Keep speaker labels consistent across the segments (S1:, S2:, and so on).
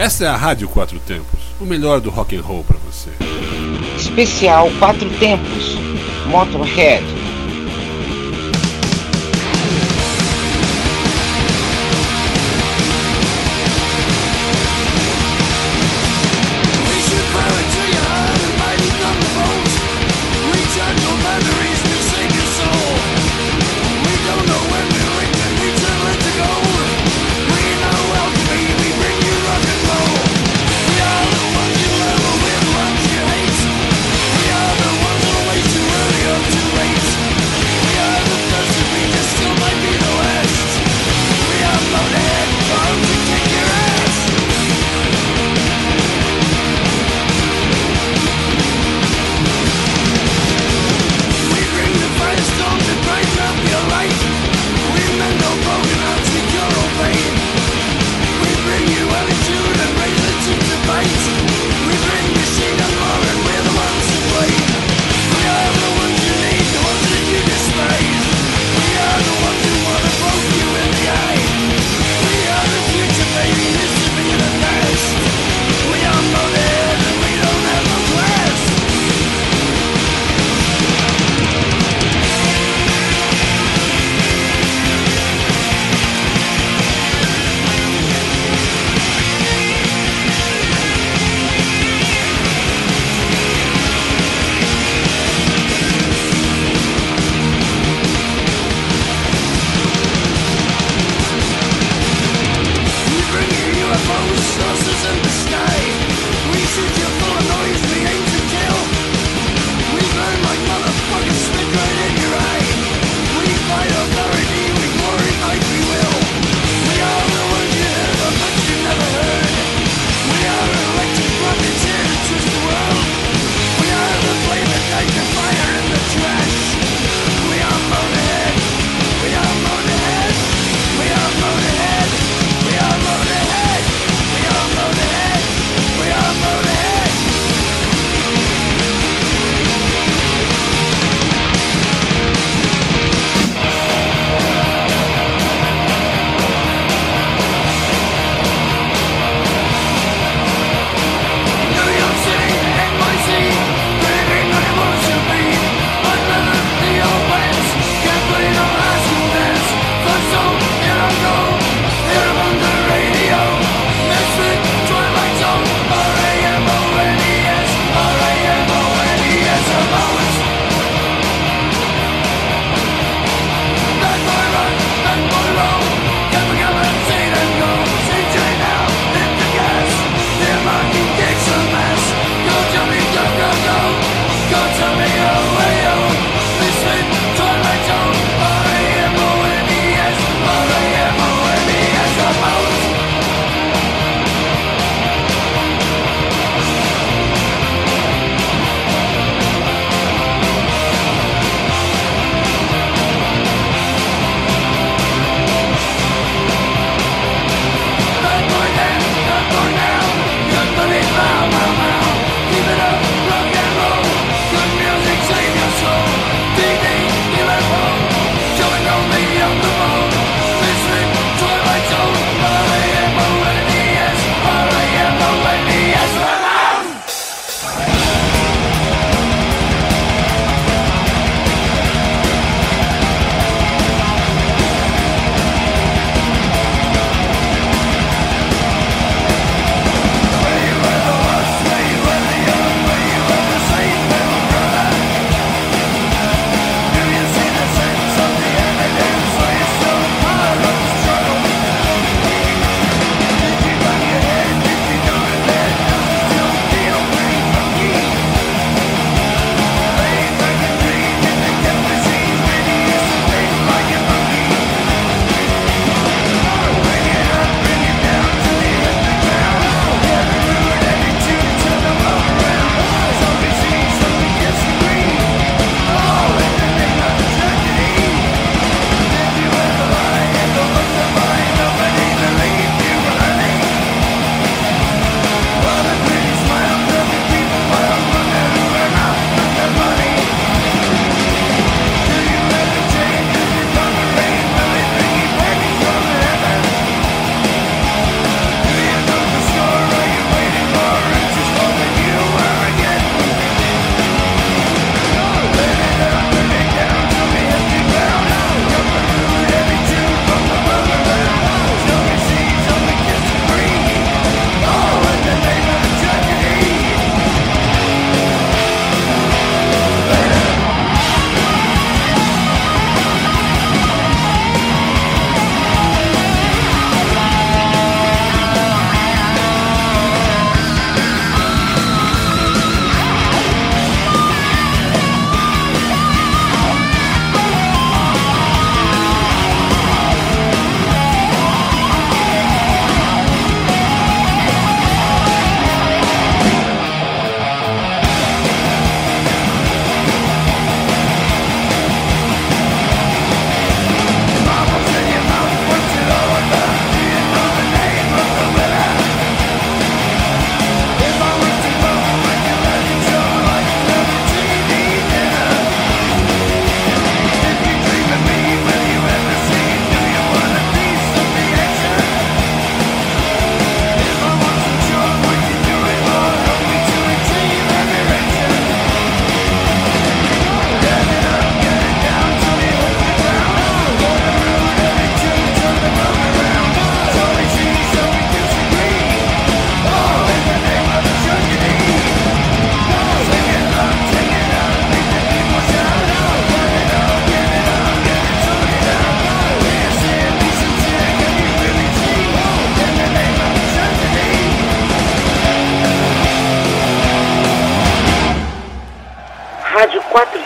S1: Esta é a Rádio Quatro Tempos, o melhor do rock and roll para você.
S2: Especial Quatro Tempos, Motorhead.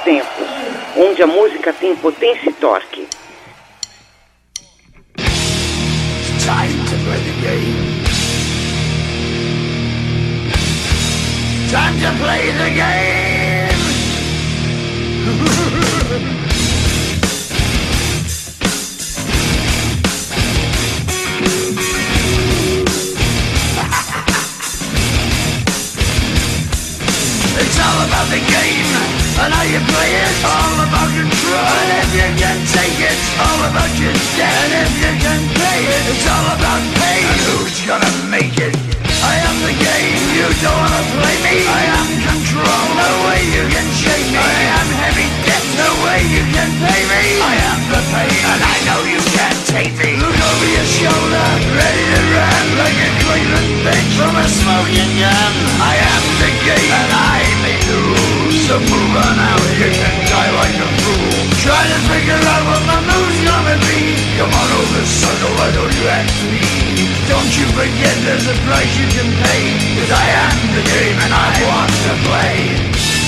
S3: Tempos, onde a música tem potência e torque.
S2: Time to play the game. Time to play the game. It's all about the game and how you play it. All about control. And if you can take it, all about your debt. And if you can pay it, it's all about pain. And who's gonna make it? I am the game. You don't wanna play me. I am control. No way you can shake me. I am heavy. No way you can pay me. I am the pain, and I know you can't take me. Look over your shoulder, ready to run like a Cleveland bitch from a smoking gun. I am the game, and I make may lose. So move on out, you can die like a fool. Try to figure out what my move's gonna be. Come on over, sucker, why don't you ask me? Don't you forget there's a price you can pay. Cause I am the game and I want to play.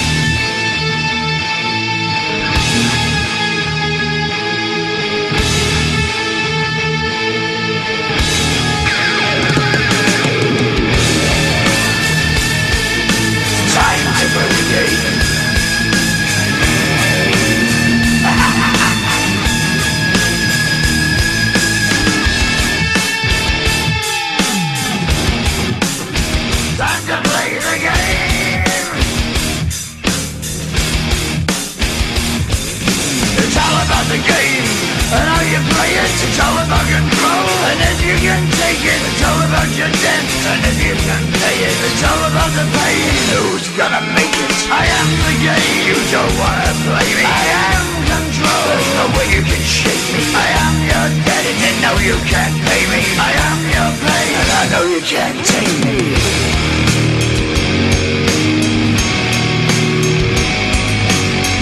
S2: It's about control, and if you can take it, it's all about your debt. And if you can pay it, it's all about the pain. Who's gonna make it? I am the game. You don't wanna play me. I am control. There's no way you can shake me. I am your debt, and know you can't pay me. I am your pain, and I know you can't take me.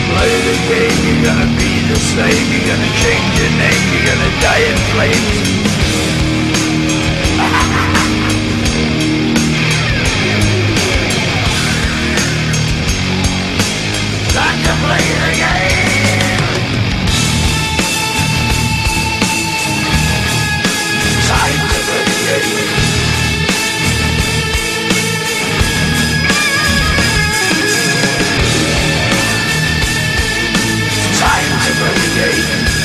S2: Play the game, you're gonna be the slave, you're gonna change your name, you're gonna die in flames. Time to play the game. Time to play the game. To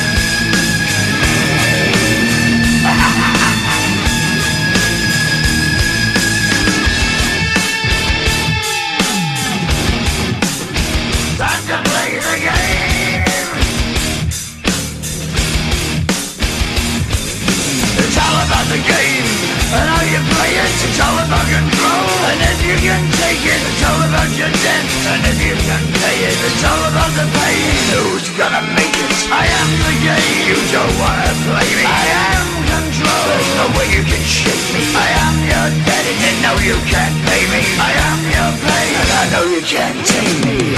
S2: It's all about control, and if you can take it, it's all about your debt. And if you can pay it, it's all about the pain. Who's gonna make it? I am the game. You don't wanna play me. I am control. There's no way you can shake me. I am your debt, and know you can't pay me. I am your pain, and I know you can't take me.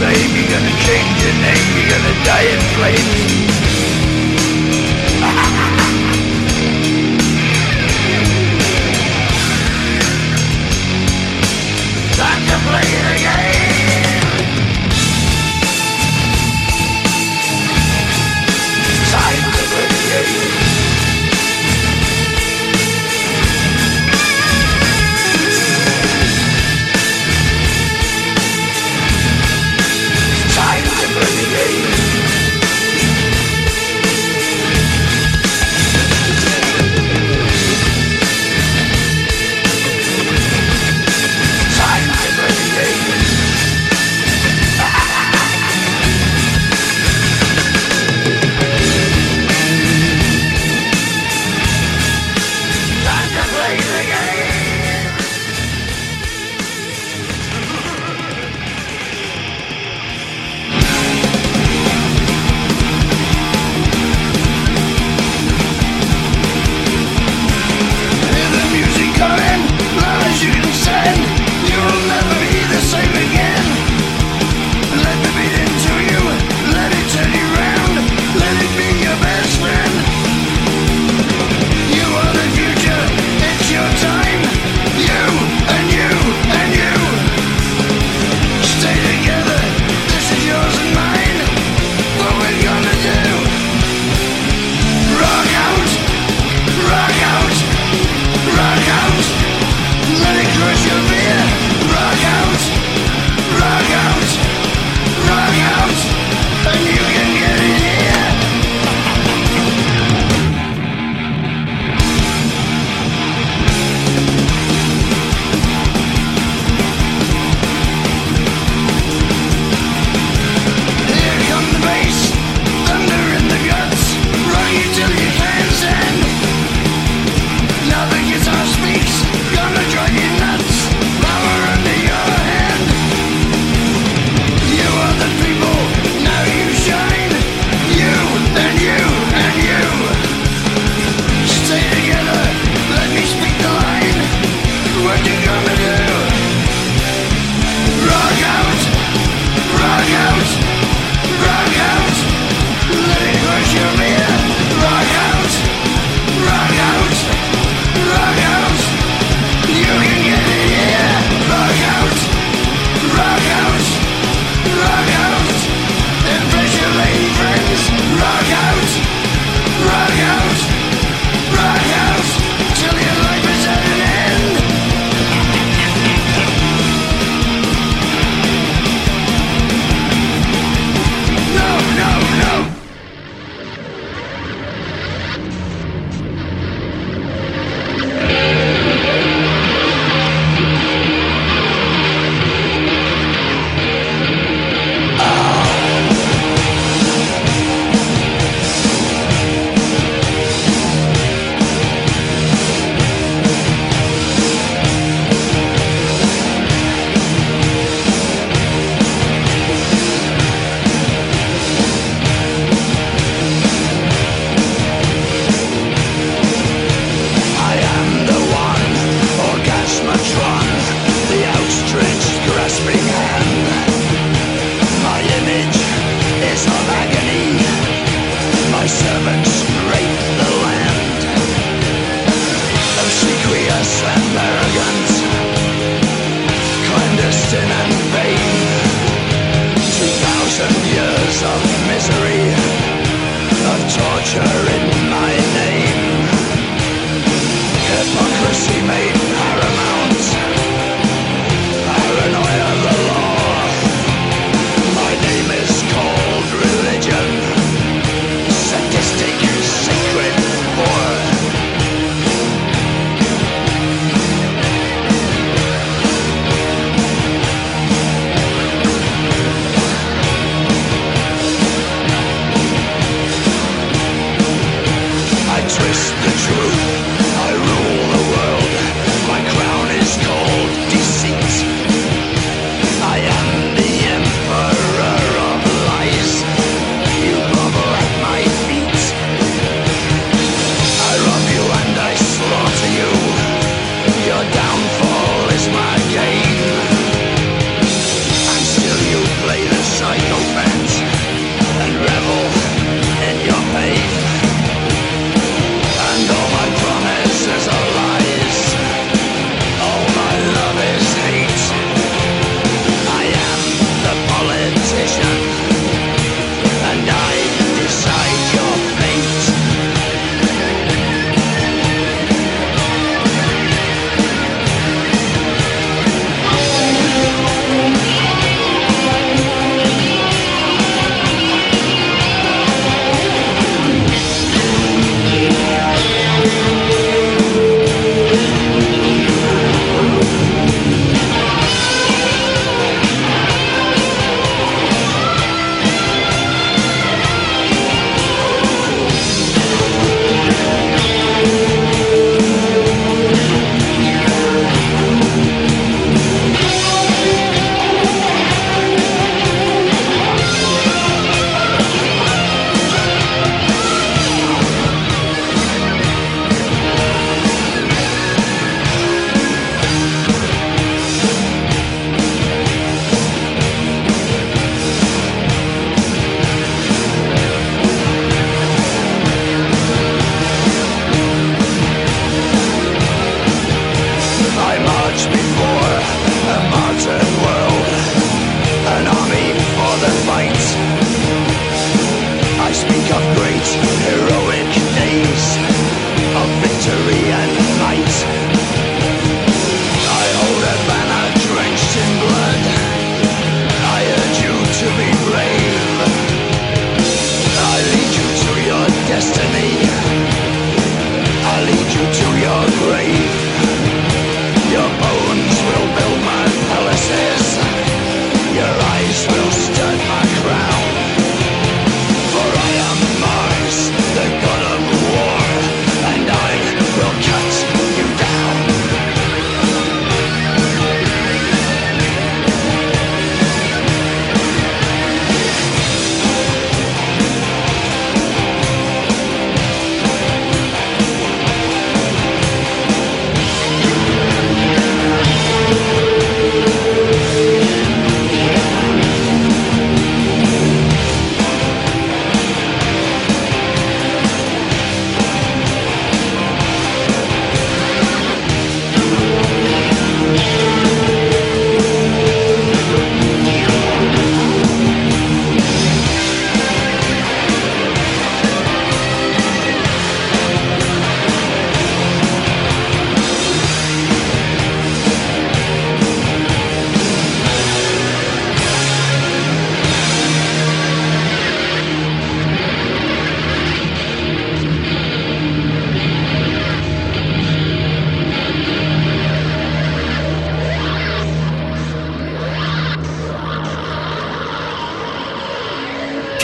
S2: Slave, you're gonna change your name, you're gonna die in flames.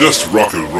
S2: Just rock and roll.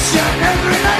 S4: passion every
S2: night.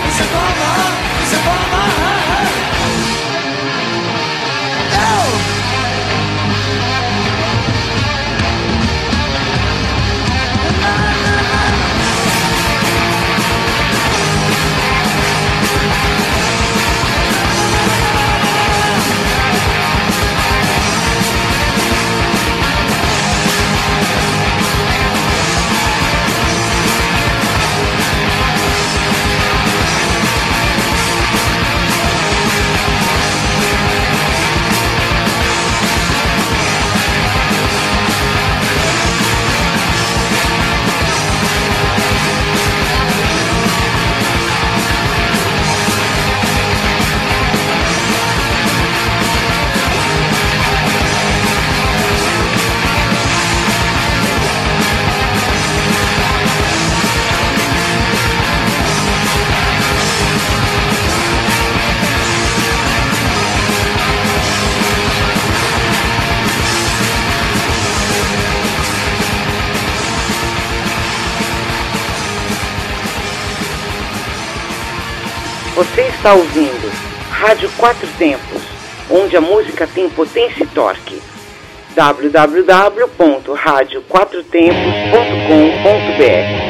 S2: está ouvindo Rádio Quatro Tempos, onde a música tem potência e torque. www.radioquatrotempos.com.br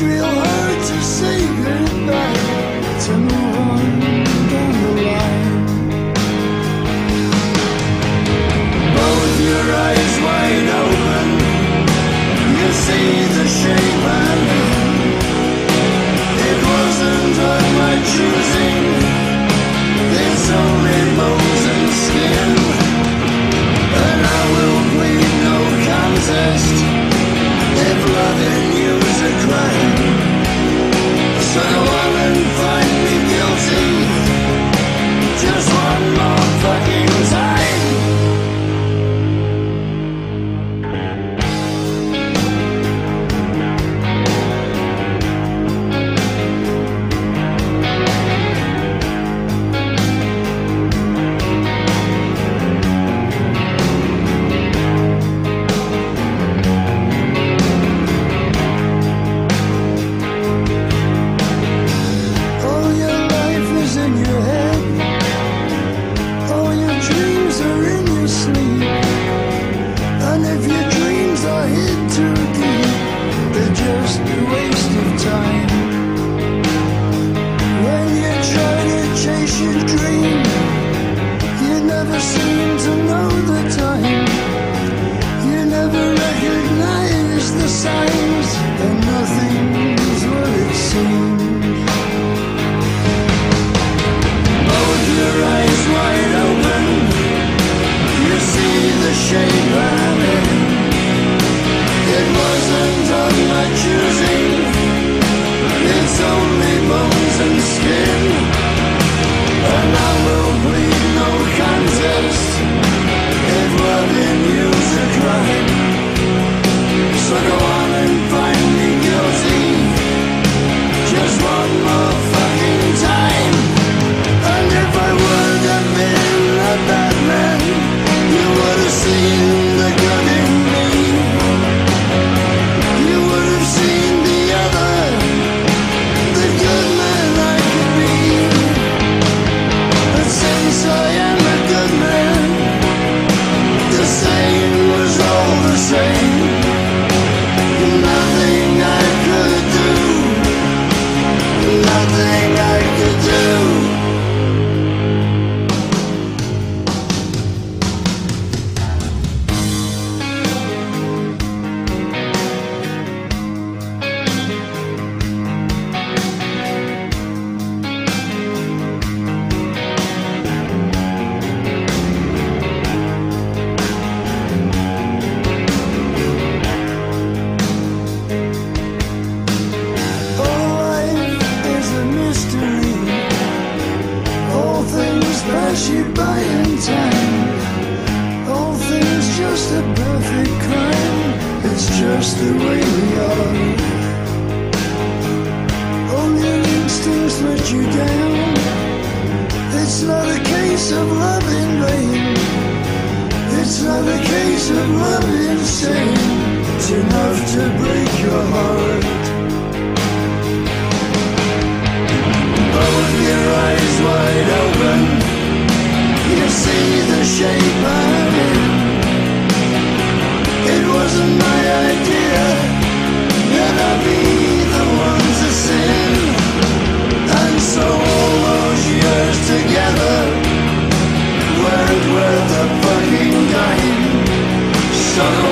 S2: real. enough to break your heart. But with your eyes wide open, you see the shape I'm in. It wasn't my idea that I'd be the one to sin. And so all those years together weren't worth a fucking dime. So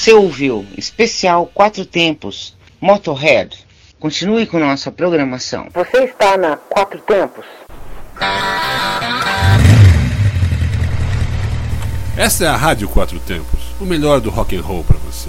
S5: Você ouviu especial Quatro Tempos, Motorhead. Continue com nossa programação. Você está na Quatro Tempos.
S1: Essa é a Rádio Quatro Tempos, o melhor do rock and roll para você.